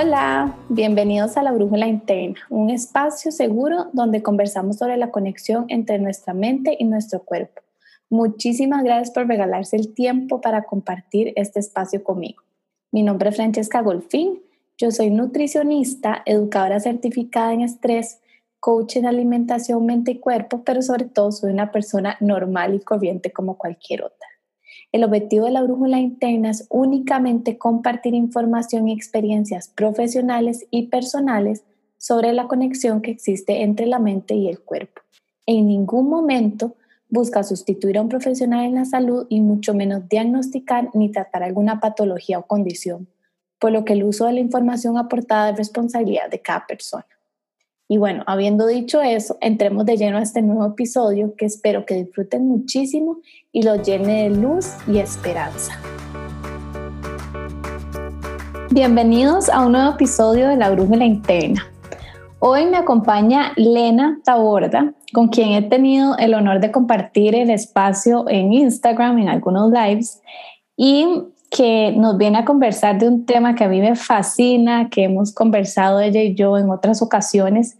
Hola, bienvenidos a la Brújula Interna, un espacio seguro donde conversamos sobre la conexión entre nuestra mente y nuestro cuerpo. Muchísimas gracias por regalarse el tiempo para compartir este espacio conmigo. Mi nombre es Francesca Golfín, yo soy nutricionista, educadora certificada en estrés, coach en alimentación, mente y cuerpo, pero sobre todo soy una persona normal y corriente como cualquier otra. El objetivo de la brújula interna es únicamente compartir información y experiencias profesionales y personales sobre la conexión que existe entre la mente y el cuerpo. En ningún momento busca sustituir a un profesional en la salud y mucho menos diagnosticar ni tratar alguna patología o condición, por lo que el uso de la información aportada es responsabilidad de cada persona. Y bueno, habiendo dicho eso, entremos de lleno a este nuevo episodio que espero que disfruten muchísimo y lo llene de luz y esperanza. Bienvenidos a un nuevo episodio de La Brújula Interna. Hoy me acompaña Lena Taborda, con quien he tenido el honor de compartir el espacio en Instagram, en algunos lives, y que nos viene a conversar de un tema que a mí me fascina, que hemos conversado ella y yo en otras ocasiones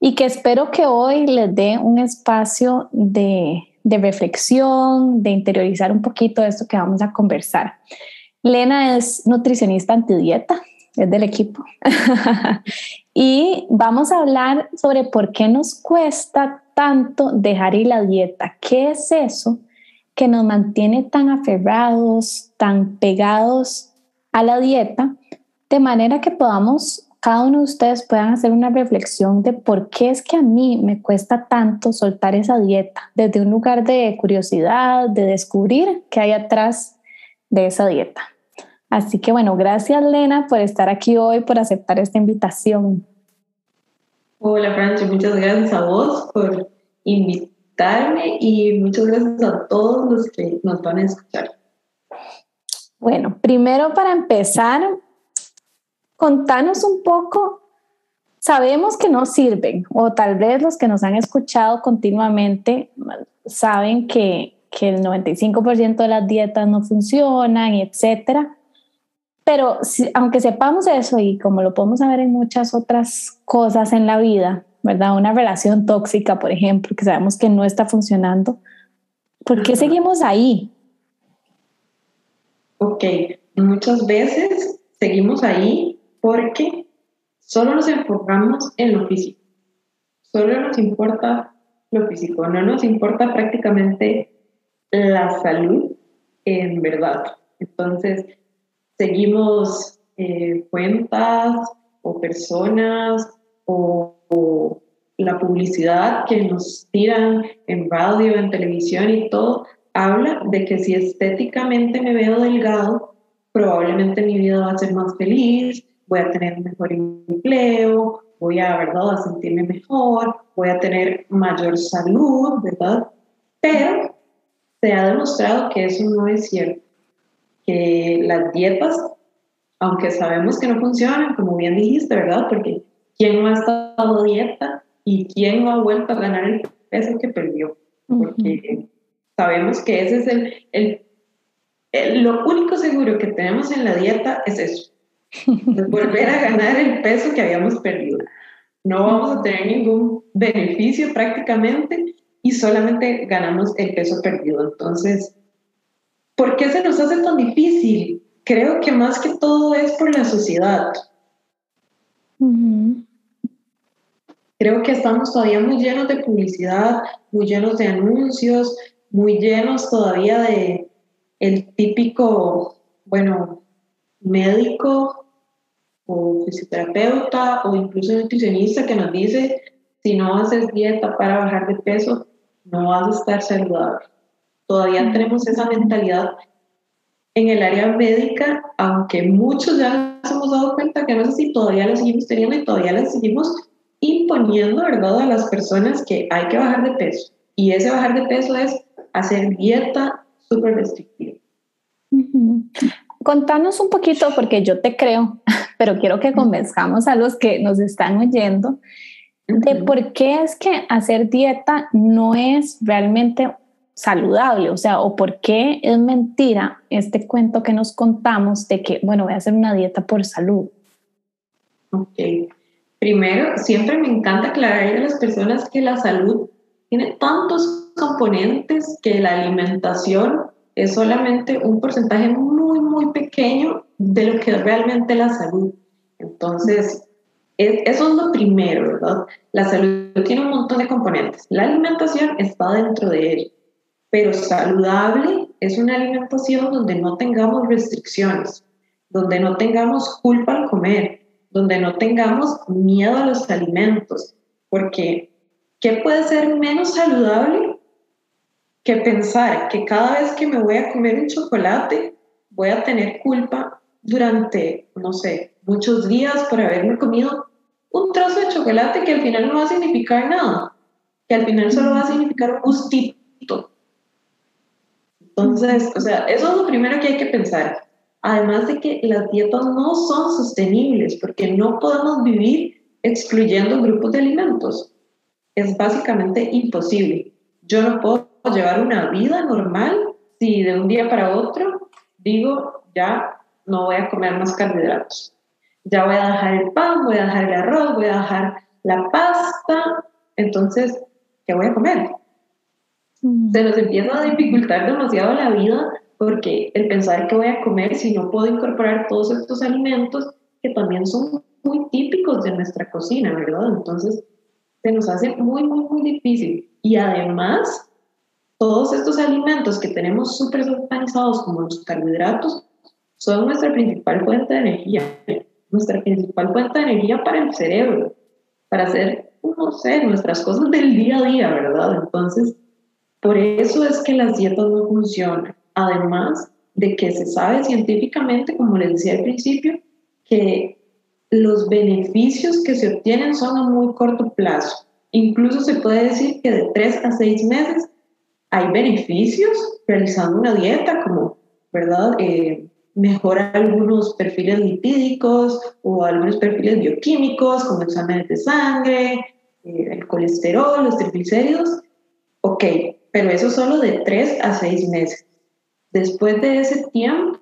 y que espero que hoy les dé un espacio de, de reflexión, de interiorizar un poquito de esto que vamos a conversar. Lena es nutricionista antidieta, es del equipo. y vamos a hablar sobre por qué nos cuesta tanto dejar ir la dieta. ¿Qué es eso? Que nos mantiene tan aferrados, tan pegados a la dieta, de manera que podamos, cada uno de ustedes puedan hacer una reflexión de por qué es que a mí me cuesta tanto soltar esa dieta, desde un lugar de curiosidad, de descubrir qué hay atrás de esa dieta. Así que bueno, gracias Lena por estar aquí hoy, por aceptar esta invitación. Hola Francho, muchas gracias a vos por invitarme y muchas gracias a todos los que nos van a escuchar. Bueno, primero para empezar, contanos un poco, sabemos que no sirven o tal vez los que nos han escuchado continuamente saben que, que el 95% de las dietas no funcionan, etcétera. Pero aunque sepamos eso y como lo podemos saber en muchas otras cosas en la vida, ¿verdad? Una relación tóxica, por ejemplo, que sabemos que no está funcionando. ¿Por qué seguimos ahí? Ok, muchas veces seguimos ahí porque solo nos enfocamos en lo físico. Solo nos importa lo físico, no nos importa prácticamente la salud en verdad. Entonces, seguimos eh, cuentas o personas o la publicidad que nos tiran en radio, en televisión y todo, habla de que si estéticamente me veo delgado, probablemente mi vida va a ser más feliz, voy a tener un mejor empleo, voy a, ¿verdad?, a sentirme mejor, voy a tener mayor salud, ¿verdad? Pero se ha demostrado que eso no es cierto, que las dietas, aunque sabemos que no funcionan, como bien dijiste, ¿verdad? Porque ¿quién no ha estado dieta y quién no ha vuelto a ganar el peso que perdió? Porque sabemos que ese es el, el, lo único seguro que tenemos en la dieta es eso, volver a ganar el peso que habíamos perdido. No vamos a tener ningún beneficio prácticamente y solamente ganamos el peso perdido. Entonces, ¿por qué se nos hace tan difícil? Creo que más que todo es por la sociedad. Creo que estamos todavía muy llenos de publicidad, muy llenos de anuncios, muy llenos todavía de el típico, bueno, médico o fisioterapeuta o incluso nutricionista que nos dice, si no haces dieta para bajar de peso, no vas a estar saludable. Todavía tenemos esa mentalidad en el área médica, aunque muchos ya nos hemos dado cuenta que no es así, todavía la seguimos teniendo y todavía la seguimos imponiendo, ¿verdad?, a las personas que hay que bajar de peso. Y ese bajar de peso es hacer dieta súper restrictiva. Contanos un poquito, porque yo te creo, pero quiero que convenzcamos a los que nos están oyendo de por qué es que hacer dieta no es realmente saludable, o sea, o por qué es mentira este cuento que nos contamos de que, bueno, voy a hacer una dieta por salud. Ok. Primero, siempre me encanta aclarar a las personas que la salud tiene tantos componentes que la alimentación es solamente un porcentaje muy, muy pequeño de lo que es realmente la salud. Entonces, eso es lo primero, ¿verdad? La salud tiene un montón de componentes. La alimentación está dentro de él, pero saludable es una alimentación donde no tengamos restricciones, donde no tengamos culpa al comer, donde no tengamos miedo a los alimentos, porque ¿qué puede ser menos saludable que pensar que cada vez que me voy a comer un chocolate voy a tener culpa durante, no sé, muchos días por haberme comido un trozo de chocolate que al final no va a significar nada, que al final solo va a significar un gustito. Entonces, o sea, eso es lo primero que hay que pensar. Además de que las dietas no son sostenibles porque no podemos vivir excluyendo grupos de alimentos. Es básicamente imposible. Yo no puedo llevar una vida normal si de un día para otro digo, ya no voy a comer más carbohidratos. Ya voy a dejar el pan, voy a dejar el arroz, voy a dejar la pasta. Entonces, ¿qué voy a comer? Mm. Se nos empieza a dificultar demasiado la vida porque el pensar que voy a comer si no puedo incorporar todos estos alimentos que también son muy típicos de nuestra cocina, ¿verdad? Entonces, se nos hace muy, muy, muy difícil. Y además, todos estos alimentos que tenemos súper organizados como los carbohidratos son nuestra principal fuente de energía, nuestra principal fuente de energía para el cerebro, para hacer, no sé, nuestras cosas del día a día, ¿verdad? Entonces, por eso es que las dietas no funcionan. Además de que se sabe científicamente, como les decía al principio, que los beneficios que se obtienen son a muy corto plazo. Incluso se puede decir que de tres a seis meses hay beneficios realizando una dieta, como, ¿verdad? Eh, mejorar algunos perfiles lipídicos o algunos perfiles bioquímicos, como exámenes de sangre, eh, el colesterol, los triglicéridos. Ok, pero eso solo de tres a seis meses. Después de ese tiempo,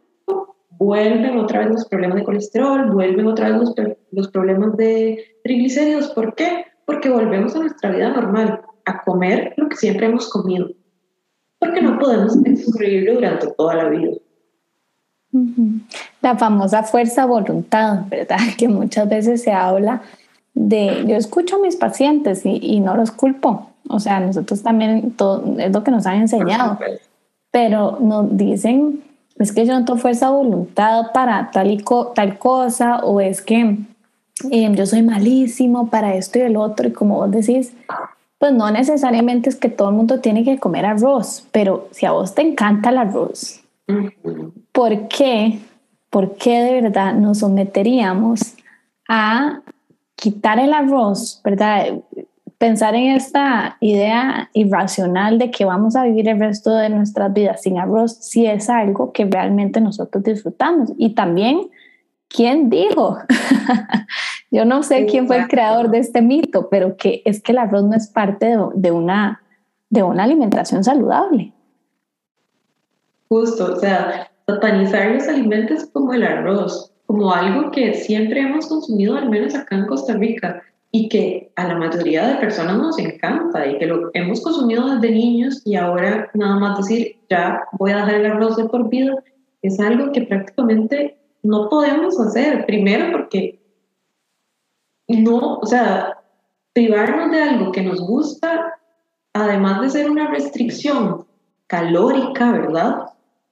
vuelven otra vez los problemas de colesterol, vuelven otra vez los, los problemas de triglicéridos. ¿Por qué? Porque volvemos a nuestra vida normal, a comer lo que siempre hemos comido. Porque no podemos excluirlo durante toda la vida. La famosa fuerza voluntad, ¿verdad? Que muchas veces se habla de, yo escucho a mis pacientes y, y no los culpo, o sea, nosotros también, todo, es lo que nos han enseñado pero nos dicen, es que yo no tengo fuerza de voluntad para tal, y tal cosa, o es que eh, yo soy malísimo para esto y el otro, y como vos decís, pues no necesariamente es que todo el mundo tiene que comer arroz, pero si a vos te encanta el arroz, ¿por qué? ¿Por qué de verdad nos someteríamos a quitar el arroz, verdad? Pensar en esta idea irracional de que vamos a vivir el resto de nuestras vidas sin arroz, si es algo que realmente nosotros disfrutamos. Y también, ¿quién dijo? Yo no sé quién fue el creador de este mito, pero que es que el arroz no es parte de, una, de una alimentación saludable. Justo, o sea, satanizar los alimentos como el arroz, como algo que siempre hemos consumido, al menos acá en Costa Rica y que a la mayoría de personas nos encanta y que lo hemos consumido desde niños y ahora nada más decir, ya voy a dejar el arroz de por vida, es algo que prácticamente no podemos hacer. Primero porque no, o sea, privarnos de algo que nos gusta, además de ser una restricción calórica, ¿verdad?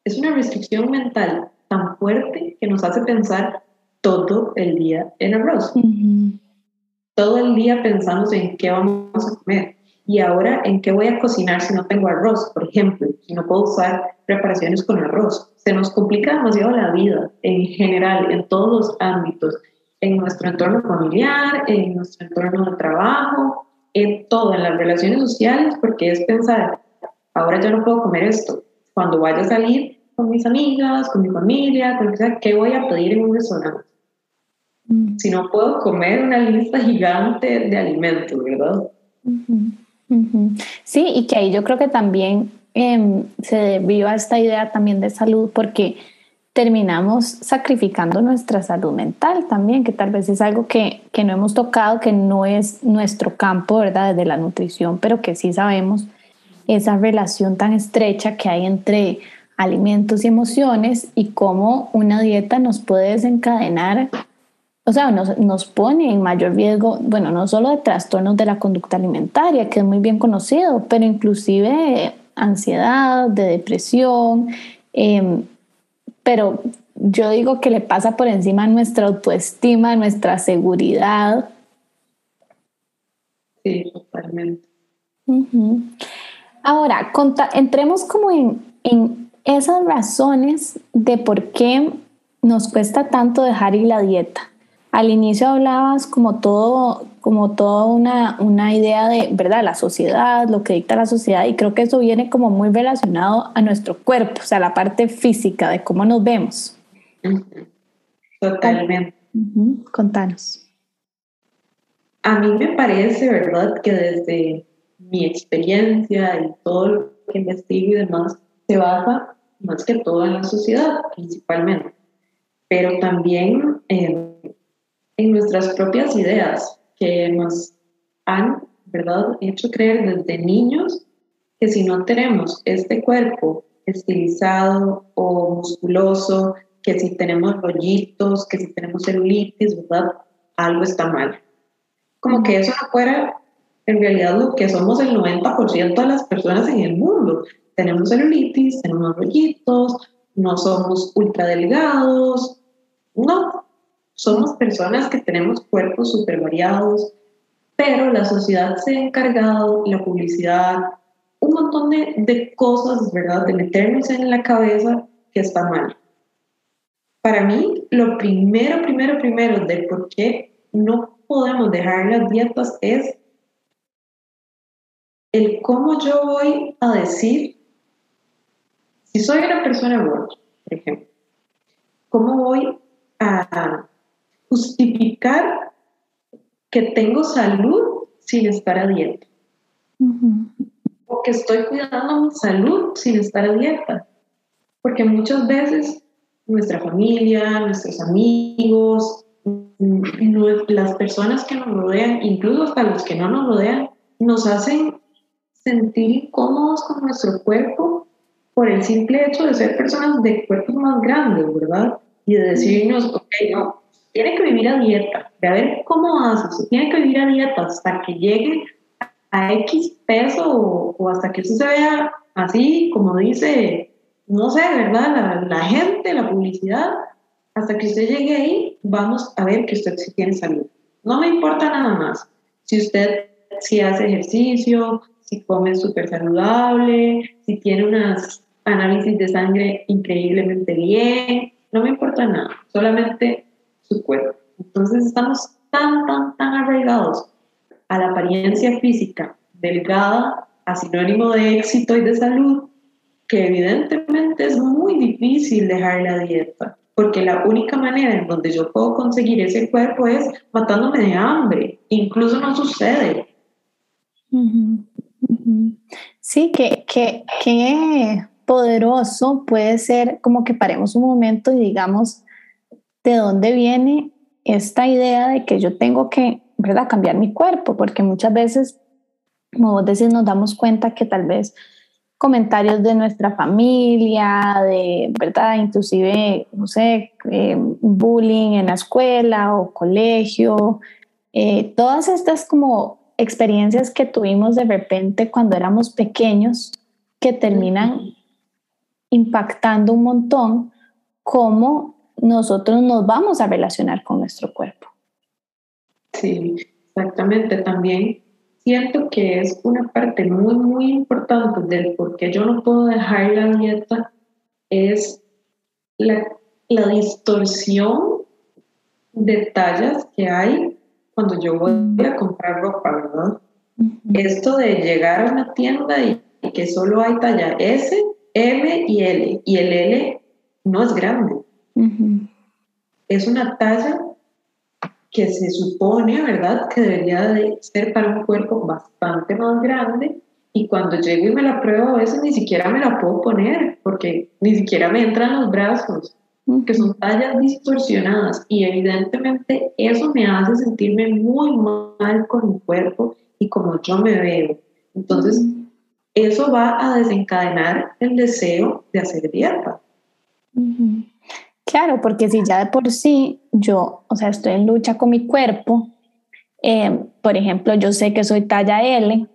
Es una restricción mental tan fuerte que nos hace pensar todo el día en arroz todo el día pensamos en qué vamos a comer y ahora en qué voy a cocinar si no tengo arroz, por ejemplo, si no puedo usar preparaciones con arroz. Se nos complica demasiado la vida en general, en todos los ámbitos, en nuestro entorno familiar, en nuestro entorno de trabajo, en todo, en las relaciones sociales, porque es pensar, ahora ya no puedo comer esto. Cuando vaya a salir con mis amigas, con mi familia, con ¿qué voy a pedir en un restaurante? Si no puedo comer una lista gigante de alimentos, ¿verdad? Sí, y que ahí yo creo que también em, se debió a esta idea también de salud, porque terminamos sacrificando nuestra salud mental también, que tal vez es algo que, que no hemos tocado, que no es nuestro campo, ¿verdad? De la nutrición, pero que sí sabemos esa relación tan estrecha que hay entre alimentos y emociones y cómo una dieta nos puede desencadenar, o sea, nos, nos, pone en mayor riesgo, bueno, no solo de trastornos de la conducta alimentaria, que es muy bien conocido, pero inclusive ansiedad, de depresión, em, pero yo digo que le pasa por encima nuestra autoestima, nuestra seguridad. Sí, totalmente. Ahora, entremos como en, en esas razones de por qué nos cuesta tanto dejar ir la dieta. Al inicio hablabas como todo, como toda una, una idea de, ¿verdad? La sociedad, lo que dicta la sociedad, y creo que eso viene como muy relacionado a nuestro cuerpo, o sea, la parte física de cómo nos vemos. Totalmente. Contanos. A mí me parece, ¿verdad?, que desde mi experiencia y todo lo que investigo y demás, se basa más que todo en la sociedad, principalmente, pero también en, en nuestras propias ideas que nos han, ¿verdad?, hecho creer desde niños que si no tenemos este cuerpo estilizado o musculoso, que si tenemos rollitos, que si tenemos celulitis, ¿verdad? Algo está mal. Como que eso no fuera en realidad lo que somos el 90% de las personas en el mundo. Tenemos celulitis, tenemos rollitos, no somos ultra delgados, no, somos personas que tenemos cuerpos súper variados, pero la sociedad se ha encargado, la publicidad, un montón de, de cosas, ¿verdad? De meternos en la cabeza que está mal. Para mí, lo primero, primero, primero de por qué no podemos dejar las dietas es el cómo yo voy a decir, si soy una persona gorda, por ejemplo, cómo voy a justificar que tengo salud sin estar a dieta. O que estoy cuidando mi salud sin estar a dieta. Porque muchas veces nuestra familia, nuestros amigos, mm, las personas que nos rodean, incluso hasta los que no nos rodean, nos hacen sentir incómodos con nuestro cuerpo por el simple hecho de ser personas de cuerpos más grandes, ¿verdad? Y de decirnos, ok, no, tiene que vivir a dieta, de a ver cómo haces, tiene que vivir a dieta hasta que llegue a X peso o, hasta que eso se vea así, como dice, no sé, ¿verdad? La, la, gente, la publicidad, hasta que usted llegue ahí, vamos a ver que usted sí tiene salud. No me importa nada más. Si usted si hace ejercicio, si come súper saludable, si tiene unas análisis de sangre increíblemente bien, no me importa nada, solamente su cuerpo. Entonces estamos tan, tan, tan arraigados a la apariencia física delgada, a sinónimo de éxito y de salud, que evidentemente es muy difícil dejar la dieta, porque la única manera en donde yo puedo conseguir ese cuerpo es matándome de hambre. Incluso no sucede. Sí, que, que, que poderoso puede ser como que paremos un momento y digamos de dónde viene esta idea de que yo tengo que ¿verdad? cambiar mi cuerpo, porque muchas veces, como vos decís, nos damos cuenta que tal vez comentarios de nuestra familia, de verdad, inclusive, no sé, eh, bullying en la escuela o colegio, eh, todas estas como experiencias que tuvimos de repente cuando éramos pequeños que terminan impactando un montón cómo nosotros nos vamos a relacionar con nuestro cuerpo. Sí, exactamente. También siento que es una parte muy, muy importante del por qué yo no puedo dejar la dieta, es la, la distorsión de tallas que hay cuando yo voy a comprar ropa, ¿verdad? Esto de llegar a una tienda y, que solo hay talla S, M y L, y el L no es grande. Es una talla que se supone, ¿verdad?, que debería de ser para un cuerpo bastante más grande y cuando llego y me la pruebo a veces ni siquiera me la puedo poner porque ni siquiera me entran los brazos. que son tallas distorsionadas y evidentemente eso me hace sentirme muy mal con mi cuerpo y como yo me veo. Entonces, eso va a desencadenar el deseo de hacer dieta. Claro, porque si ya de por sí yo, o sea, estoy en lucha con mi cuerpo, eh, por ejemplo, yo sé que soy talla L,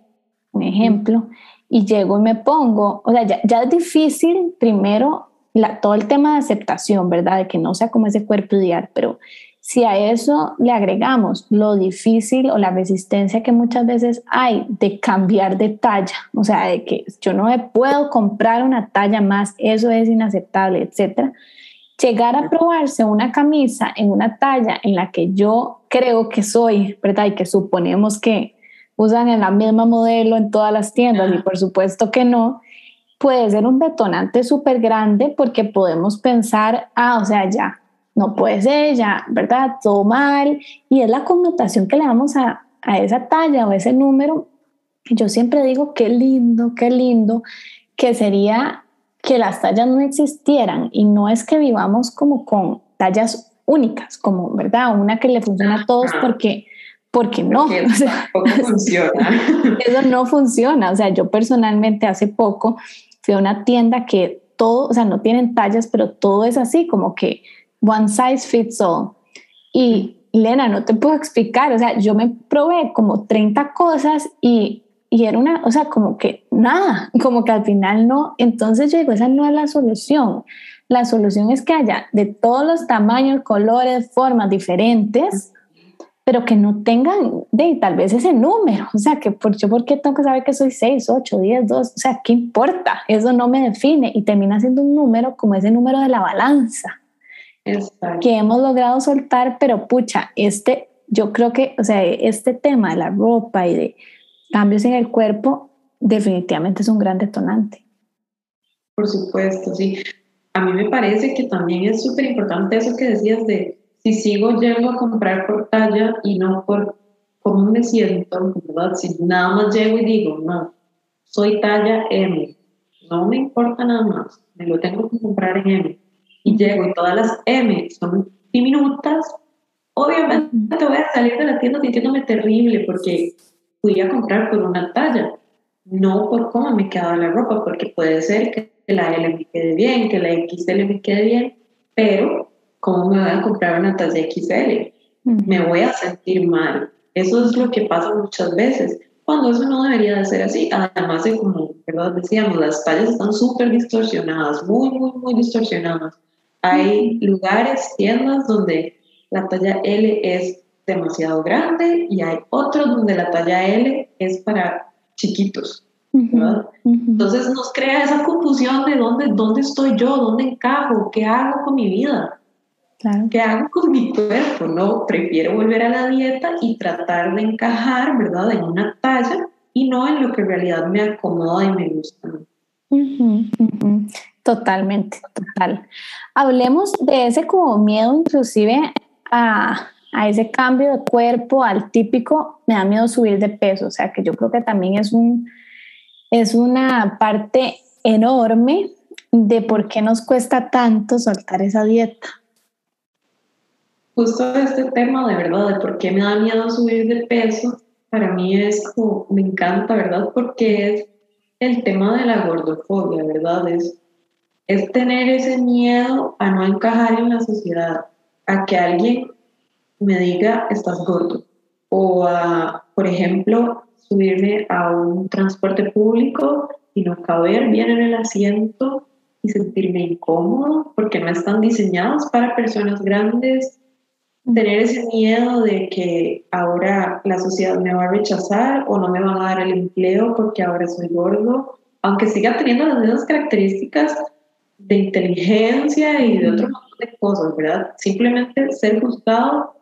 un ejemplo, y llego y me pongo, o sea, ya, ya es difícil primero la, todo el tema de aceptación, ¿verdad? De que no sea como ese cuerpo ideal, pero si a eso le agregamos lo difícil o la resistencia que muchas veces hay de cambiar de talla, o sea, de que yo no me puedo comprar una talla más, eso es inaceptable, etcétera. Llegar a probarse una camisa en una talla en la que yo creo que soy, ¿verdad? Y que suponemos que usan en la misma modelo en todas las tiendas, y por supuesto que no, puede ser un detonante súper grande porque podemos pensar, ah, o sea, ya, no puede ser, ya, ¿verdad? Todo mal. Y es la connotación que le damos a, a esa talla o ese número. Yo siempre digo, qué lindo, qué lindo, que sería que las tallas no existieran y no es que vivamos como con tallas únicas, como, ¿verdad? Una que le funciona a todos porque porque no. funciona. Eso no funciona. O sea, yo personalmente hace poco fui a una tienda que todo, o sea, no tienen tallas, pero todo es así, como que one size fits all. Y Lena, no te puedo explicar, o sea, yo me probé como 30 cosas y, y era una, o sea, como que nada, como que al final no. Entonces yo digo, esa no es la solución. La solución es que haya de todos los tamaños, colores, formas diferentes pero que no tengan de tal vez ese número, o sea, que por, yo porque tengo que saber que soy 6, 8, 10, 2, o sea, ¿qué importa? Eso no me define y termina siendo un número como ese número de la balanza que hemos logrado soltar, pero pucha, este, yo creo que, o sea, este tema de la ropa y de cambios en el cuerpo definitivamente es un gran detonante. Por supuesto, sí. A mí me parece que también es súper importante eso que decías de si sigo yendo a comprar por talla y no por cómo me siento, ¿verdad? Si nada más llego y digo, no, soy talla M, no me importa nada más, me lo tengo que comprar en M, y llego y todas las M son diminutas, obviamente voy a salir de la tienda sintiéndome terrible porque fui a comprar por una talla, no por cómo me quedaba la ropa, porque puede ser que la L me quede bien, que la XL me quede bien, pero ¿cómo me voy a comprar una talla XL? Me voy a sentir mal. Eso es lo que pasa muchas veces, cuando eso no debería de ser así. Además de, como ¿verdad? decíamos, las tallas están súper distorsionadas, muy, muy, muy distorsionadas. Hay lugares, tiendas donde la talla L es demasiado grande y hay otros donde la talla L es para chiquitos. Entonces nos crea esa confusión de dónde, dónde estoy yo, dónde encajo, qué hago con mi vida. ¿Qué hago con mi cuerpo? No, prefiero volver a la dieta y tratar de encajar, ¿verdad?, en una talla y no en lo que en realidad me acomoda y me gusta. Totalmente, total. Hablemos de ese como miedo inclusive a, a, ese cambio de cuerpo, al típico, me da miedo subir de peso, o sea que yo creo que también es, un, es una parte enorme de por qué nos cuesta tanto soltar esa dieta justo este tema de verdad, de por qué me da miedo subir de peso, para mí es como, me encanta, ¿verdad? Porque es el tema de la gordofobia, ¿verdad? Es, es tener ese miedo a no encajar en la sociedad, a que alguien me diga, estás gordo, o a, por ejemplo, subirme a un transporte público y no caber bien en el asiento y sentirme incómodo porque no están diseñados para personas grandes. Tener ese miedo de que ahora la sociedad me va a rechazar o no me van a dar el empleo porque ahora soy gordo, aunque siga teniendo las mismas características de inteligencia y de otro montón de cosas, ¿verdad? Simplemente ser juzgado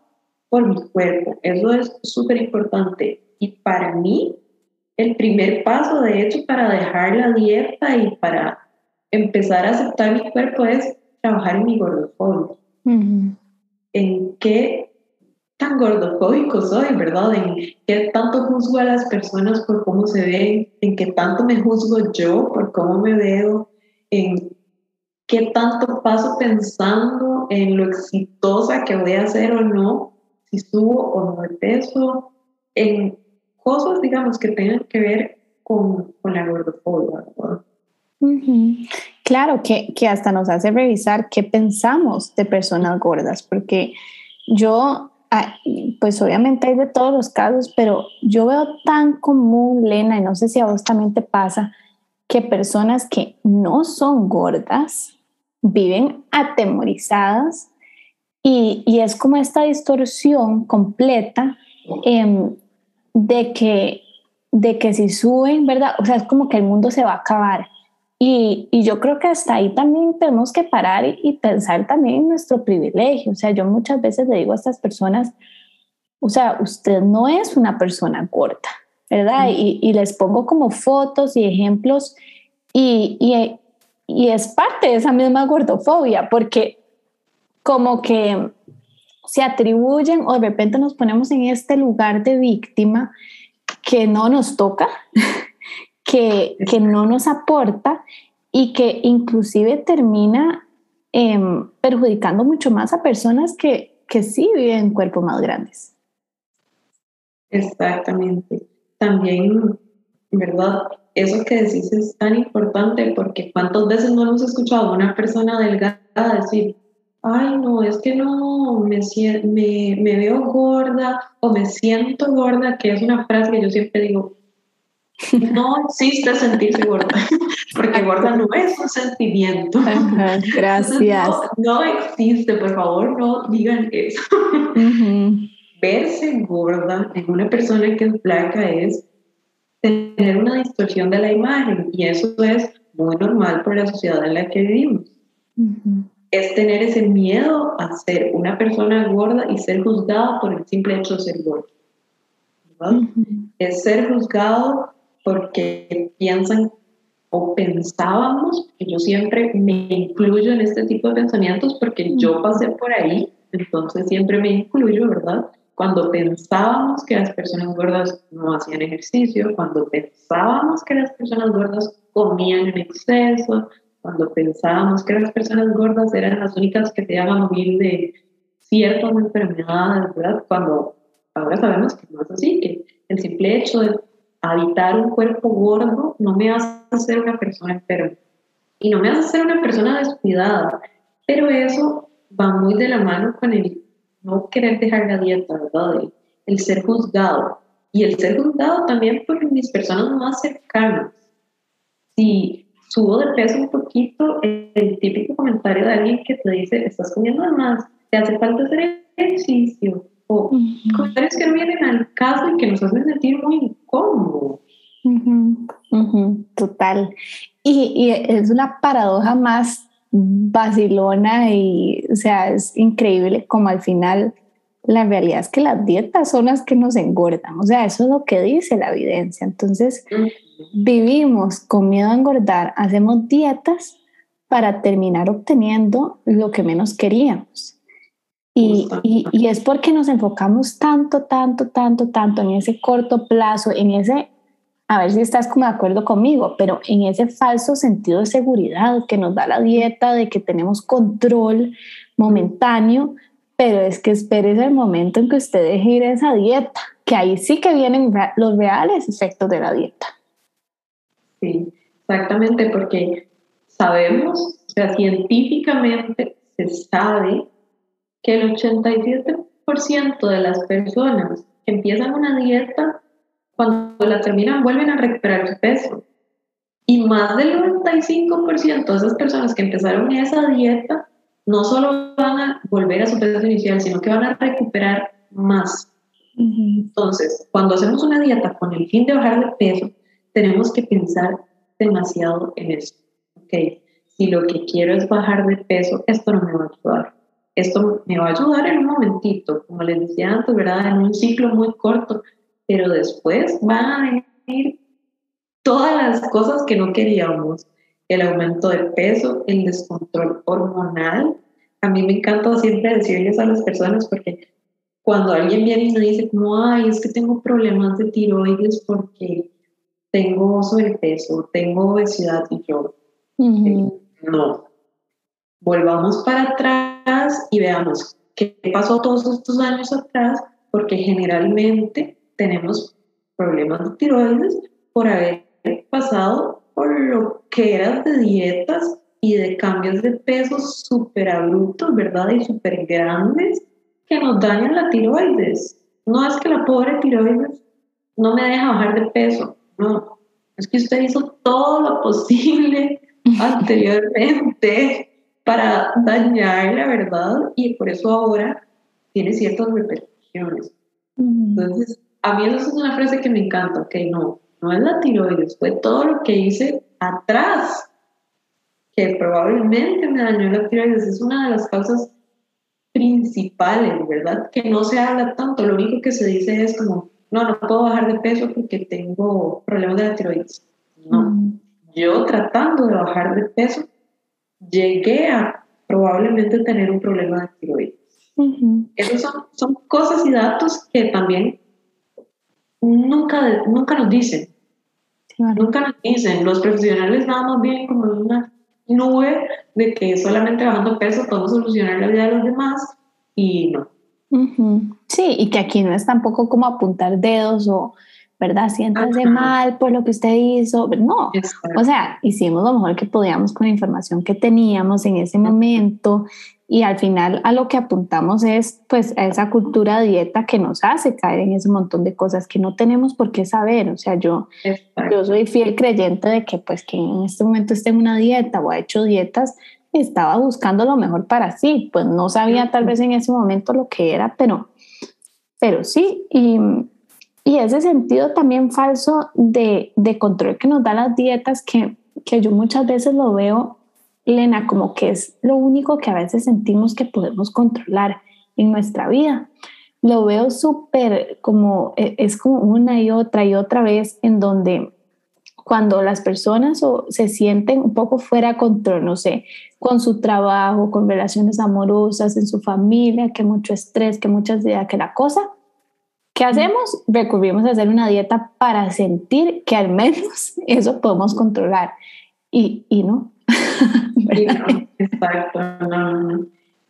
por mi cuerpo, eso es súper importante. Y para mí, el primer paso, de hecho, para dejar la dieta y para empezar a aceptar mi cuerpo es trabajar en mi gordofobia en qué tan gordofóbico soy, ¿verdad? En qué tanto juzgo a las personas por cómo se ven, en qué tanto me juzgo yo por cómo me veo, en qué tanto paso pensando en lo exitosa que voy a ser o no, si subo o no de peso, en cosas, digamos, que tengan que ver con, con la gordofobia. Claro, que, que hasta nos hace revisar qué pensamos de personas gordas, porque yo pues obviamente hay de todos los casos, pero yo veo tan común, Lena, y no sé si a vos también te pasa, que personas que no son gordas viven atemorizadas y, y es como esta distorsión completa em, de, que, de que si suben, ¿verdad? O sea, es como que el mundo se va a acabar. Y, y, yo creo que hasta ahí también tenemos que parar y, pensar también en nuestro privilegio. O sea, yo muchas veces le digo a estas personas, o sea, usted no es una persona gorda, ¿verdad? Y, y, les pongo como fotos y ejemplos y, y, es parte de esa misma gordofobia, porque como que se atribuyen o de repente nos ponemos en este lugar de víctima que no nos toca. que, que no nos aporta y que inclusive termina em, perjudicando mucho más a personas que, que sí viven en cuerpos más grandes. Exactamente. También, ¿verdad? Eso que decís es tan importante porque cuántas veces no hemos escuchado a una persona delgada decir, ay, no, es que no, me, me, me veo gorda o me siento gorda, que es una frase que yo siempre digo, no existe sentirse gorda, porque gorda no es un sentimiento. gracias. No, existe, por favor, no digan eso. Verse gorda en una persona que es flaca es tener una distorsión de la imagen y eso es muy normal por la sociedad en la que vivimos. Es tener ese miedo a ser una persona gorda y ser juzgado por el simple hecho de ser gorda. Es ser juzgado porque piensan o pensábamos, que yo siempre me incluyo en este tipo de pensamientos porque yo pasé por ahí, entonces siempre me incluyo, ¿verdad? Cuando pensábamos que las personas gordas no hacían ejercicio, cuando pensábamos que las personas gordas comían en exceso, cuando pensábamos que las personas gordas eran las únicas que te iban a morir de ciertas enfermedades, ¿verdad? Cuando ahora sabemos que no es así, que el simple hecho de habitar un cuerpo gordo no me hace ser una persona enferma y no me hace ser una persona descuidada, pero eso va muy de la mano con el no querer dejar la dieta, ¿verdad? El, ser juzgado y el ser juzgado también por mis personas más cercanas. Si subo de peso un poquito, el típico comentario de alguien que te dice, estás comiendo más, te hace falta hacer ejercicio, o comentarios que no vienen al caso y que nos hacen sentir muy incómodos. Total. Y, y, es una paradoja más vacilona y, o sea, es increíble como al final la realidad es que las dietas son las que nos engordan. O sea, eso es lo que dice la evidencia. Entonces, vivimos con miedo a engordar, hacemos dietas para terminar obteniendo lo que menos queríamos. Y, y, es porque nos enfocamos tanto, tanto, tanto, tanto en ese corto plazo, en ese, a ver si estás como de acuerdo conmigo, pero en ese falso sentido de seguridad que nos da la dieta, de que tenemos control momentáneo, pero es que esperes el momento en que usted deje ir esa dieta, que ahí sí que vienen los reales efectos de la dieta. Sí, exactamente, porque sabemos, o sea, científicamente se sabe que el 87% de las personas que empiezan una dieta, cuando la terminan, vuelven a recuperar su peso. Y más del 95% de esas personas que empezaron esa dieta, no solo van a volver a su peso inicial, sino que van a recuperar más. Entonces, cuando hacemos una dieta con el fin de bajar de peso, tenemos que pensar demasiado en eso. Ok, si lo que quiero es bajar de peso, esto no me va a ayudar esto me va a ayudar en un momentito, como les decía antes, ¿verdad? En un ciclo muy corto, pero después van a venir todas las cosas que no queríamos, el aumento de peso, el descontrol hormonal. A mí me encanta siempre decirles a las personas porque cuando alguien viene y me dice como, ay, es que tengo problemas de tiroides porque tengo sobrepeso, tengo obesidad y yo, no, volvamos para atrás y veamos qué pasó todos estos años atrás, porque generalmente tenemos problemas de tiroides por haber pasado por lo que eran de dietas y de cambios de peso súper abruptos, ¿verdad? Y súper grandes que nos dañan la tiroides. No es que la pobre tiroides no me deja bajar de peso, no. Es que usted hizo todo lo posible anteriormente para dañar la verdad y por eso ahora tiene ciertas repercusiones. Entonces, a mí eso es una frase que me encanta, ok, no, no es la tiroides, fue todo lo que hice atrás que probablemente me dañó la tiroides, es una de las causas principales, ¿verdad? Que no se habla tanto, lo único que se dice es como, no, no puedo bajar de peso porque tengo problemas de la tiroides. No, yo tratando de bajar de peso, llegué a probablemente tener un problema de tiroides. Esas son, son cosas y datos que también nunca, nunca nos dicen. Nunca nos dicen. Los profesionales nada más bien como una nube de que solamente bajando peso podemos solucionar la vida de los demás y no. Sí, y que aquí no es tampoco como apuntar dedos o, ¿verdad? Siéntase mal por lo que usted hizo. No, o sea, hicimos lo mejor que podíamos con la información que teníamos en ese momento y al final a lo que apuntamos es pues a esa cultura dieta que nos hace caer en ese montón de cosas que no tenemos por qué saber. O sea, yo, yo soy fiel creyente de que pues que en este momento esté en una dieta o ha hecho dietas, estaba buscando lo mejor para sí. Pues no sabía tal vez en ese momento lo que era, pero, pero sí. Y, y ese sentido también falso de, de control que nos da las dietas que, que yo muchas veces lo veo Lena, como que es lo único que a veces sentimos que podemos controlar en nuestra vida. Lo veo súper como, e, es como una y otra y otra vez en donde cuando las personas o se sienten un poco fuera de control, no sé, con su trabajo, con relaciones amorosas, en su familia, que mucho estrés, que muchas ideas, que la cosa, ¿qué hacemos? Recurrimos a hacer una dieta para sentir que al menos eso podemos controlar. Y, y no, exacto.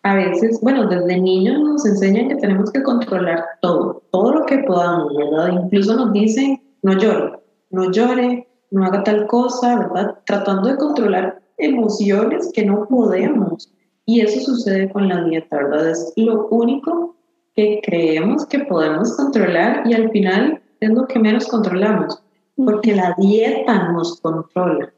A veces, bueno, desde niños nos enseñan que tenemos que controlar todo, todo lo que podamos, ¿verdad? Incluso nos dicen, no llore, no llore, no haga tal cosa, ¿verdad? Tratando de controlar emociones que no podemos. Y eso sucede con la dieta, ¿verdad? Es lo único que creemos que podemos controlar y al final es lo que menos controlamos, porque la dieta nos controla.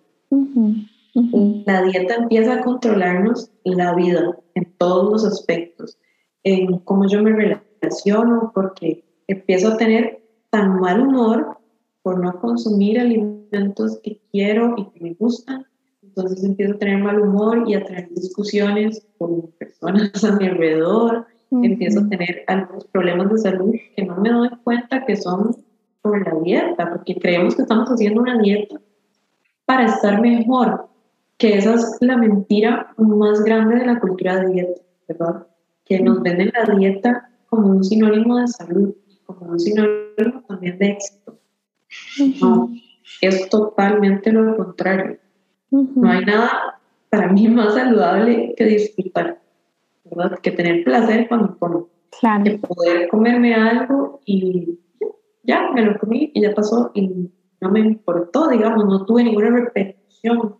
La dieta empieza a controlarnos la vida en todos los aspectos, en cómo yo me relaciono, porque empiezo a tener tan mal humor por no consumir alimentos que quiero y que me gustan. Entonces empiezo a tener mal humor y a tener discusiones con personas a mi alrededor. Empiezo a tener algunos problemas de salud que no me doy cuenta que son por la dieta, porque creemos que estamos haciendo una dieta para estar mejor, que esa es la mentira más grande de la cultura de dieta, ¿verdad? Que nos venden la dieta como un sinónimo de salud, como un sinónimo también de éxito. No, es totalmente lo contrario. No hay nada para mí más saludable que disfrutar, ¿verdad? Que tener placer cuando como. Claro. Que poder comerme algo y ya, me lo comí y ya pasó y no me importó, digamos, no tuve ninguna repercusión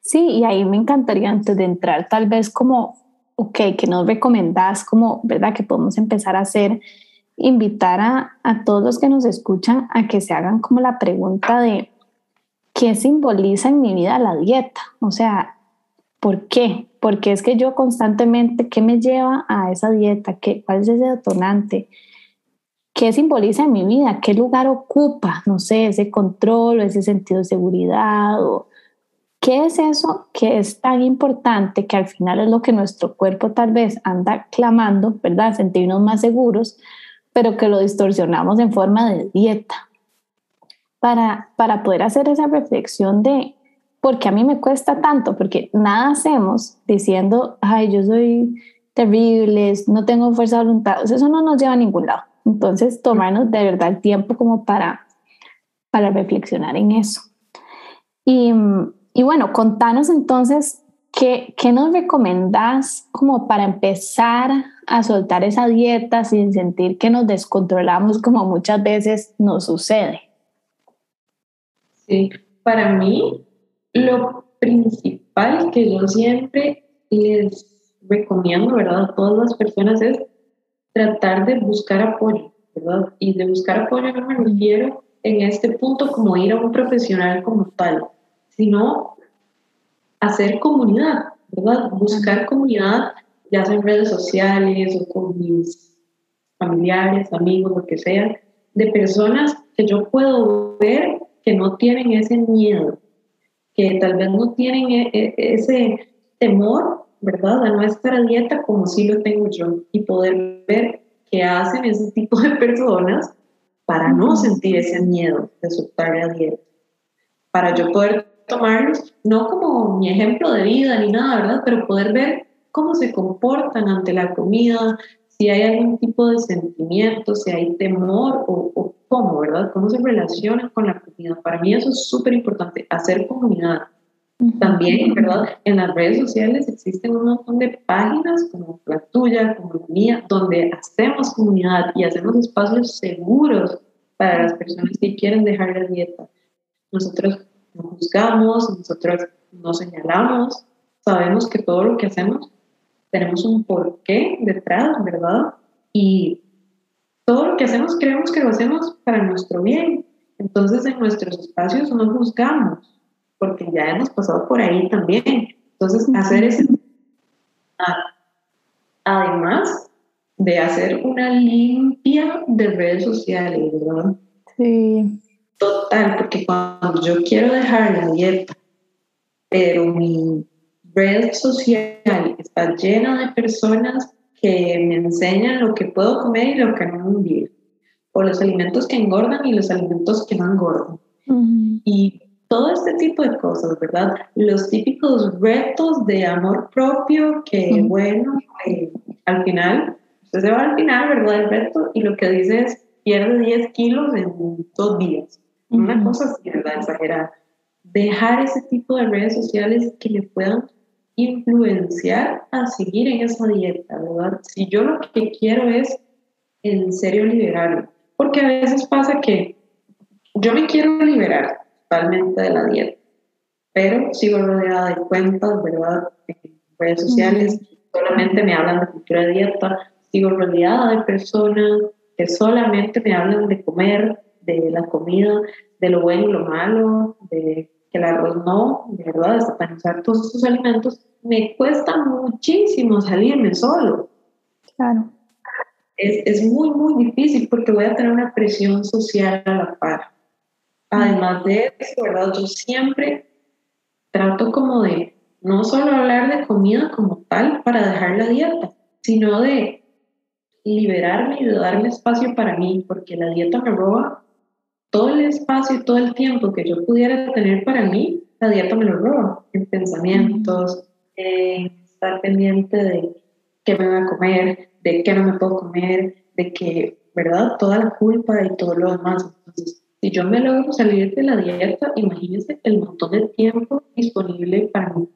Sí, y ahí me encantaría antes de entrar, tal vez como, ok, que nos recomendás, como, ¿verdad? Que podemos empezar a hacer, invitar a, a todos los que nos escuchan a que se hagan como la pregunta de, ¿qué simboliza en mi vida la dieta? O sea, ¿por qué? Porque es que yo constantemente, ¿qué me lleva a esa dieta? ¿Qué, ¿Cuál es ese detonante? ¿Qué simboliza en mi vida? ¿Qué lugar ocupa? No sé, ese control ese sentido de seguridad o qué es eso que es tan importante que al final es lo que nuestro cuerpo tal vez anda clamando, ¿verdad? Sentirnos más seguros, pero que lo distorsionamos en forma de dieta. Para, para poder hacer esa reflexión de por qué a mí me cuesta tanto, porque nada hacemos diciendo, ay, yo soy terrible, no tengo fuerza de voluntad, eso no nos lleva a ningún lado. Entonces, tomarnos de verdad el tiempo como para, para reflexionar en eso. Y, y bueno, contanos entonces, ¿qué, ¿qué nos recomendás como para empezar a soltar esa dieta sin sentir que nos descontrolamos como muchas veces nos sucede? Sí, para mí lo principal que yo siempre les recomiendo, ¿verdad? A todas las personas es tratar de buscar apoyo, ¿verdad? Y de buscar apoyo no me refiero en este punto como ir a un profesional como tal, sino hacer comunidad, ¿verdad? Buscar comunidad, ya sea en redes sociales o con mis familiares, amigos, lo que sea, de personas que yo puedo ver que no tienen ese miedo, que tal vez no tienen e, e, ese temor, ¿verdad? A no estar a dieta como sí lo tengo yo y poder ver qué hacen ese tipo de personas para no sentir ese miedo de soltar la dieta. Para yo poder tomarlos, no como mi ejemplo de vida ni nada, ¿verdad? Pero poder ver cómo se comportan ante la comida, si hay algún tipo de sentimiento, si hay temor o, o cómo, ¿verdad? Cómo se relacionan con la comida. Para mí eso es súper importante, hacer comunidad. También, ¿verdad? En las redes sociales existen un montón de páginas como la tuya, como la mía, donde hacemos comunidad y hacemos espacios seguros para las personas que quieren dejar la dieta. Nosotros no juzgamos, nosotros no señalamos, sabemos que todo lo que hacemos tenemos un porqué detrás, ¿verdad? Y todo lo que hacemos creemos que lo hacemos para nuestro bien. Entonces en nuestros espacios no juzgamos, porque ya hemos pasado por ahí también. Entonces hacer ese... Además de hacer una limpia de redes sociales, ¿verdad? Sí. Total, porque cuando yo quiero dejar la dieta, pero mi red social está llena de personas que me enseñan lo que puedo comer y lo que no un o los alimentos que engordan y los alimentos que no engordan. Y todo este tipo de cosas, ¿verdad? Los típicos retos de amor propio que, bueno, eh, al final, usted se va al final, ¿verdad? El reto y lo que dice es pierde 10 kilos en dos días. Una cosa así, ¿verdad? Exagerada. Dejar ese tipo de redes sociales que le puedan influenciar a seguir en esa dieta, ¿verdad? Si yo lo que quiero es en serio liberarme, porque a veces pasa que yo me quiero liberar totalmente de la dieta, pero sigo rodeada de cuentas, ¿verdad? En redes sociales, solamente me hablan de cultura de dieta, sigo rodeada de personas que solamente me hablan de comer, de la comida, de lo bueno y lo malo, de que el arroz no, de verdad, satanizar todos estos alimentos, me cuesta muchísimo salirme solo. Claro. Es, es, muy, muy difícil porque voy a tener una presión social a la par. Además de eso, ¿verdad? Yo siempre trato como de no solo hablar de comida como tal para dejar la dieta, sino de liberarme y de darme espacio para mí, porque la dieta me roba todo el espacio y todo el tiempo que yo pudiera tener para mí, la dieta me lo roba en pensamientos, en estar pendiente de qué me voy a comer, de qué no me puedo comer, de que, ¿verdad? Toda la culpa y todo lo demás. Entonces, si yo me logro salir de la dieta, imagínense el montón de tiempo disponible para mí.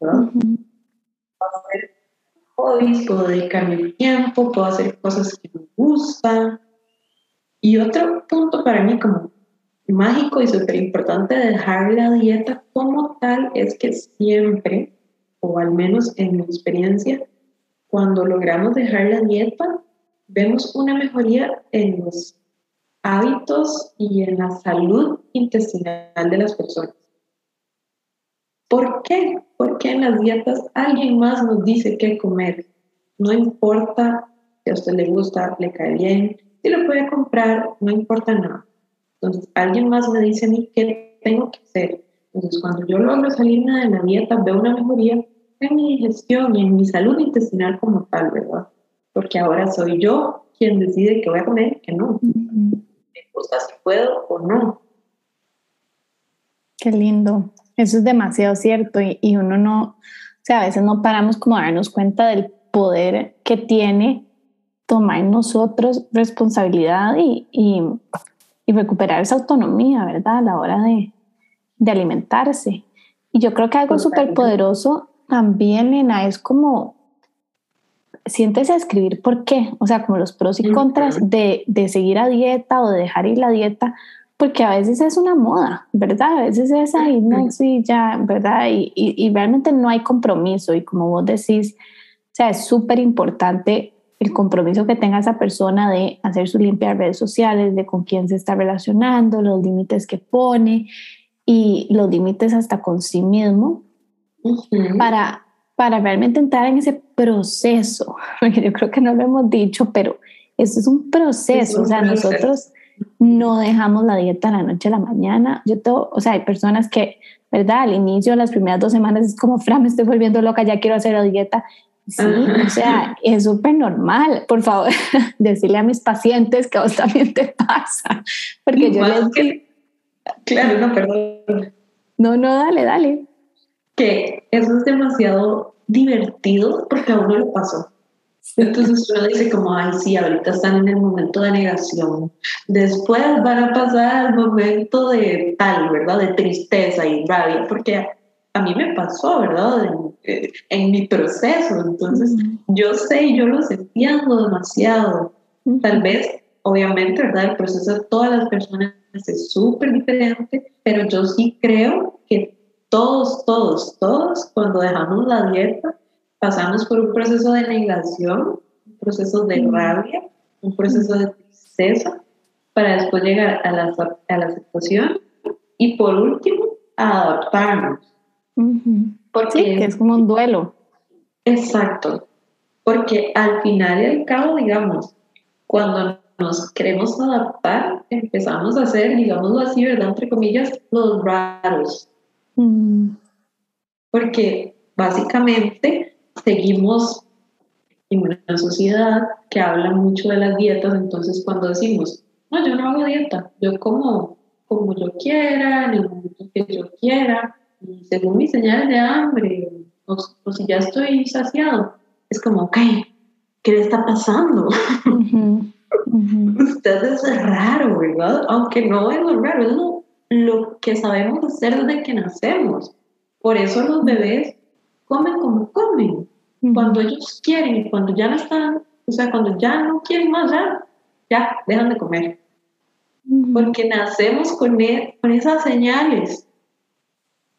¿verdad? Puedo hacer hobbies, puedo dedicarme tiempo, puedo hacer cosas que me gustan, y otro punto para mí como mágico y súper importante de dejar la dieta como tal es que siempre, o al menos en mi experiencia, cuando logramos dejar la dieta, vemos una mejoría en los hábitos y en la salud intestinal de las personas. ¿Por qué? Porque en las dietas alguien más nos dice qué comer. No importa si a usted le gusta, le cae bien, si lo puede comprar, no importa nada. Entonces, alguien más me dice a mí qué tengo que hacer. Entonces, cuando yo logro salirme de la dieta, veo una mejoría en mi digestión y en mi salud intestinal como tal, ¿verdad? Porque ahora soy yo quien decide qué voy a comer y qué no. Me gusta si puedo o no. Qué lindo. Eso es demasiado cierto y, y uno no, o sea, a veces no paramos como a darnos cuenta del poder que tiene tomar nosotros responsabilidad y, y, recuperar esa autonomía, ¿verdad? A la hora de, de alimentarse. Y yo creo que algo súper poderoso también, Lena, es como siéntese a escribir por qué, o sea, como los pros y contras de, de, seguir a dieta o de dejar ir la dieta, porque a veces es una moda, ¿verdad? A veces es ahí, no, sí, ya, ¿verdad? Y, y, y, realmente no hay compromiso y como vos decís, o sea, es súper importante el compromiso que tenga esa persona de hacer su limpia de redes sociales, de con quién se está relacionando, los límites que pone y los límites hasta con sí mismo para, para realmente entrar en ese proceso, porque yo creo que no lo hemos dicho, pero eso es un proceso, o sea, nosotros no dejamos la dieta de la noche a la mañana. Yo tengo, o sea, hay personas que, ¿verdad? Al inicio, las primeras dos semanas es como, Fran, me estoy volviendo loca, ya quiero hacer la dieta. Sí, o sea, es súper normal. Por favor, decirle a mis pacientes que a vos también te pasa. Porque yo les que, Claro, no, perdón. No, no, dale, dale. Que eso es demasiado divertido porque a uno le pasó. Entonces uno dice como, ay, sí, ahorita están en el momento de negación. Después van a pasar al momento de tal, ¿verdad? De tristeza y rabia, porque a mí me pasó, ¿verdad? En, en mi proceso. Entonces yo sé, yo lo entiendo demasiado. Tal vez, obviamente, ¿verdad? El proceso de todas las personas es súper diferente, pero yo sí creo que todos, todos, todos, cuando dejamos la dieta, pasamos por un proceso de negación, un proceso de rabia, un proceso de tristeza, para después llegar a la, a la aceptación y por último, a adaptarnos. Porque, sí, que es como un duelo. Exacto, porque al final y al cabo, digamos, cuando nos queremos adaptar, empezamos a ser, digámoslo así, ¿verdad? Entre comillas, los raros. Mm. Porque básicamente seguimos en una sociedad que habla mucho de las dietas, entonces cuando decimos, no, yo no hago dieta, yo como como yo quiera, en el momento que yo quiera, y según mis señales de hambre, o, si ya estoy saciado, es como, ok, ¿qué le está pasando? Usted es raro, ¿verdad? Aunque no es lo raro, es lo, que sabemos hacer desde que nacemos. Por eso los bebés comen como comen. Cuando ellos quieren y cuando ya no están, o sea, cuando ya no quieren más, ya, ya dejan de comer. Porque nacemos con, e, con esas señales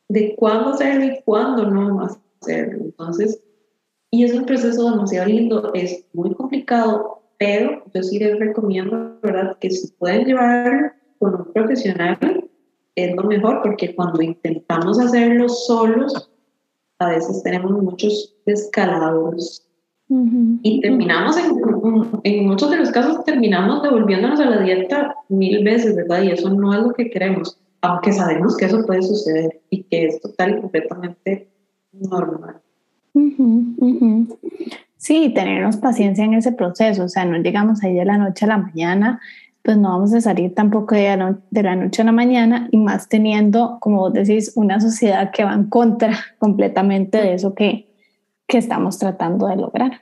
de cuándo hacerlo y cuándo no hacerlo. Entonces, y es un proceso demasiado lindo, es muy complicado, pero yo sí les recomiendo, ¿verdad?, que si pueden llevarlo con un profesional, es lo mejor, porque cuando intentamos hacerlo solos, a veces tenemos muchos descalabros y terminamos, en, en, muchos de los casos, terminamos devolviéndonos a la dieta mil veces, ¿verdad? Y eso no es lo que queremos, aunque sabemos que eso puede suceder y que es total y completamente normal. Sí, tenernos paciencia en ese proceso, o sea, no llegamos ahí de la noche a la mañana, pues no vamos a salir tampoco de la, de la noche a la mañana y más teniendo, como vos decís, una sociedad que va en contra completamente de eso que, que estamos tratando de lograr.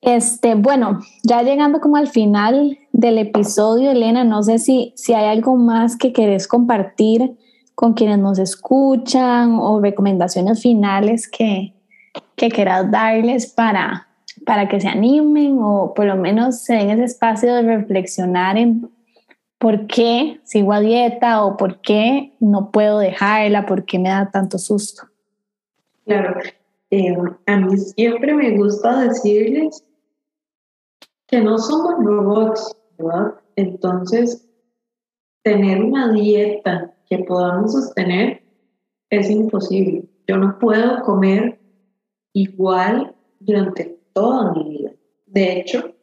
Este, bueno, ya llegando como al final del episodio, Elena, no sé si, si hay algo más que querés compartir con quienes nos escuchan o recomendaciones finales que, que quieras darles para, para que se animen o por lo menos se den ese espacio de reflexionar en por qué sigo a dieta o por qué no puedo dejarla, por qué me da tanto susto. Claro, eh, a mí siempre me gusta decirles que no somos robots, ¿verdad? Entonces, tener una dieta que podamos sostener es imposible. Yo no puedo comer igual durante toda mi vida. De hecho,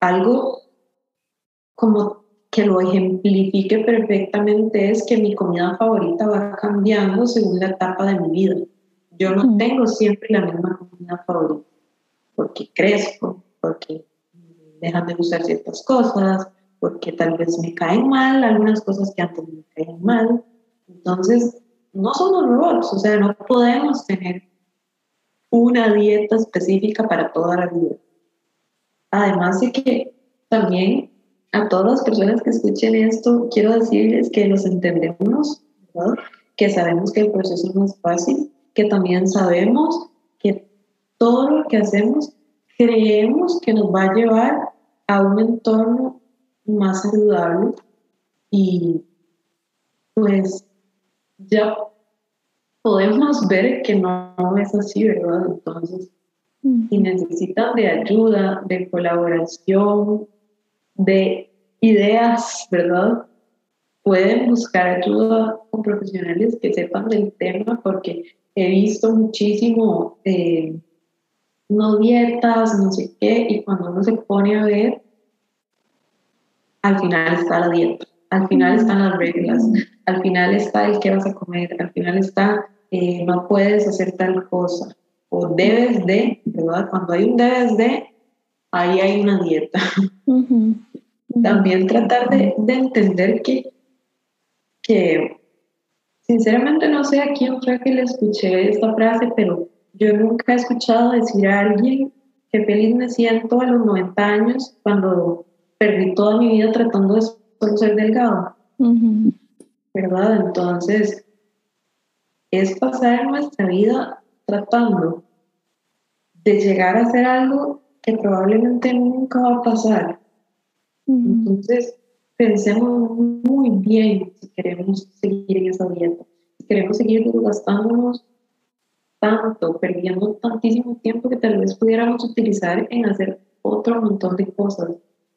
algo como que lo ejemplifique perfectamente es que mi comida favorita va cambiando según la etapa de mi vida. Yo no tengo siempre la misma comida favorita, porque crezco, porque dejan de gustar ciertas cosas, porque tal vez me caen mal algunas cosas que antes me caían mal. Entonces, no somos robots, o sea, no podemos tener una dieta específica para toda la vida. Además de que también a todas las personas que escuchen esto, quiero decirles que los entendemos que sabemos que el proceso no es fácil, que también sabemos que todo lo que hacemos creemos que nos va a llevar a un entorno más saludable y pues ya podemos ver que no, es así, ¿verdad? Entonces, si necesitan de ayuda, de colaboración, de ideas, ¿verdad? Pueden buscar ayuda con profesionales que sepan del tema porque he visto muchísimo, eh, no dietas, no sé qué, y cuando uno se pone a ver, al final está la dieta, al final están las reglas, al final está el que vas a comer, al final está eh, no puedes hacer tal cosa o debes de, ¿verdad? Cuando hay un debes de, ahí hay una dieta. También tratar de, de, entender que, que, sinceramente no sé a quién fue que le escuché esta frase, pero yo nunca he escuchado decir a alguien que feliz me siento a los 90 años cuando perdí toda mi vida tratando de solo ser delgado. ¿Verdad? Entonces, es pasar nuestra vida tratando de llegar a hacer algo que probablemente nunca va a pasar. Entonces, pensemos muy bien si queremos seguir en esa dieta, si queremos seguir gastándonos tanto, perdiendo tantísimo tiempo que tal vez pudiéramos utilizar en hacer otro montón de cosas,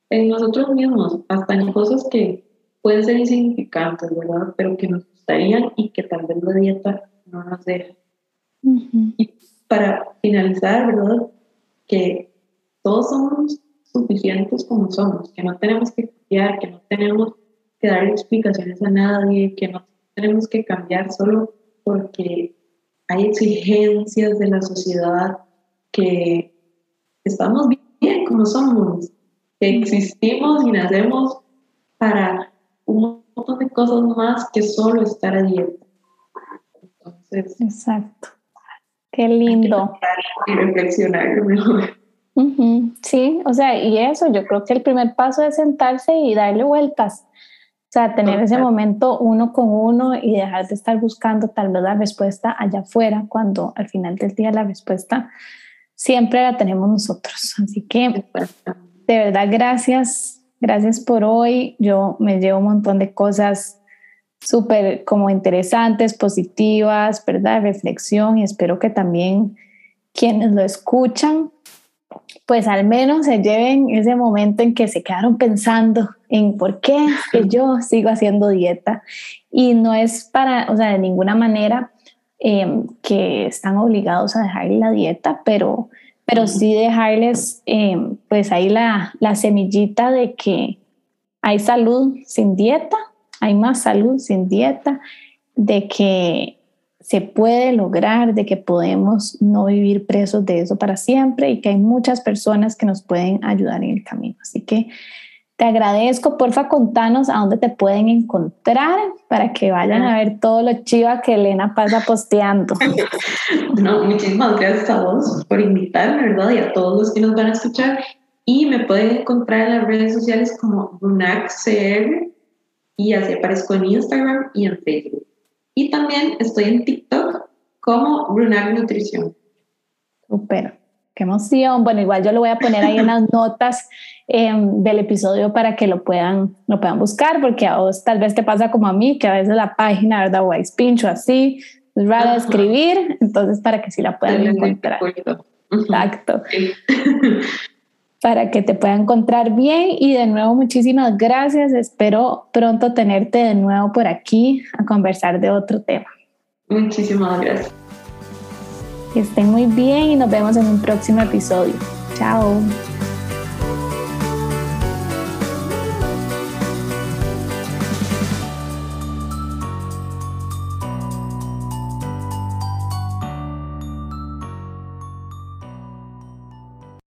en nosotros mismos, hasta en cosas que pueden ser insignificantes, ¿verdad? Pero que nos gustarían y que tal vez la dieta no nos deja. Y para finalizar, ¿verdad? Que todos somos suficientes como somos, que no tenemos que cambiar, que no tenemos que dar explicaciones a nadie, que no tenemos que cambiar solo porque hay exigencias de la sociedad, que estamos bien como somos, que existimos y nacemos para un montón de cosas más que solo estar a dieta. Entonces, exacto. Qué lindo. Y reflexionar mejor. Sí, o sea, y eso, yo creo que el primer paso es sentarse y darle vueltas. O sea, tener ese momento uno con uno y dejar de estar buscando tal vez la respuesta allá afuera, cuando al final del día la respuesta siempre la tenemos nosotros. Así que, de verdad, gracias Gracias por hoy. Yo me llevo un montón de cosas súper como interesantes, positivas, ¿verdad? Reflexión y espero que también quienes lo escuchan, pues al menos se lleven ese momento en que se quedaron pensando en por qué que yo sigo haciendo dieta. Y no es para, o sea, de ninguna manera em, que están obligados a dejar la dieta, pero pero sí dejarles em, pues ahí la, la semillita de que hay salud sin dieta, hay más salud sin dieta, de que se puede lograr, de que podemos no vivir presos de eso para siempre y que hay muchas personas que nos pueden ayudar en el camino. Así que te agradezco, porfa, contanos a dónde te pueden encontrar para que vayan a ver todo lo chiva que Elena pasa posteando. No, muchísimas gracias a vos por invitarme, ¿verdad? Y a todos los que nos van a escuchar. Y me pueden encontrar en las redes sociales como RunacCR y así aparezco en Instagram y en Facebook. Y también estoy en TikTok como Runac Nutrición. Súper. Qué emoción. Bueno, igual yo lo voy a poner ahí en las notas em, del episodio para que lo puedan, lo puedan buscar, porque a vos tal vez te pasa como a mí, que a veces la página, ¿verdad? O pincho así, es raro escribir, entonces para que sí la puedan encontrar. Exacto. para que te puedan encontrar bien y de nuevo muchísimas gracias. Espero pronto tenerte de nuevo por aquí a conversar de otro tema. Muchísimas gracias. Que estén muy bien y nos vemos en un próximo episodio. Chao.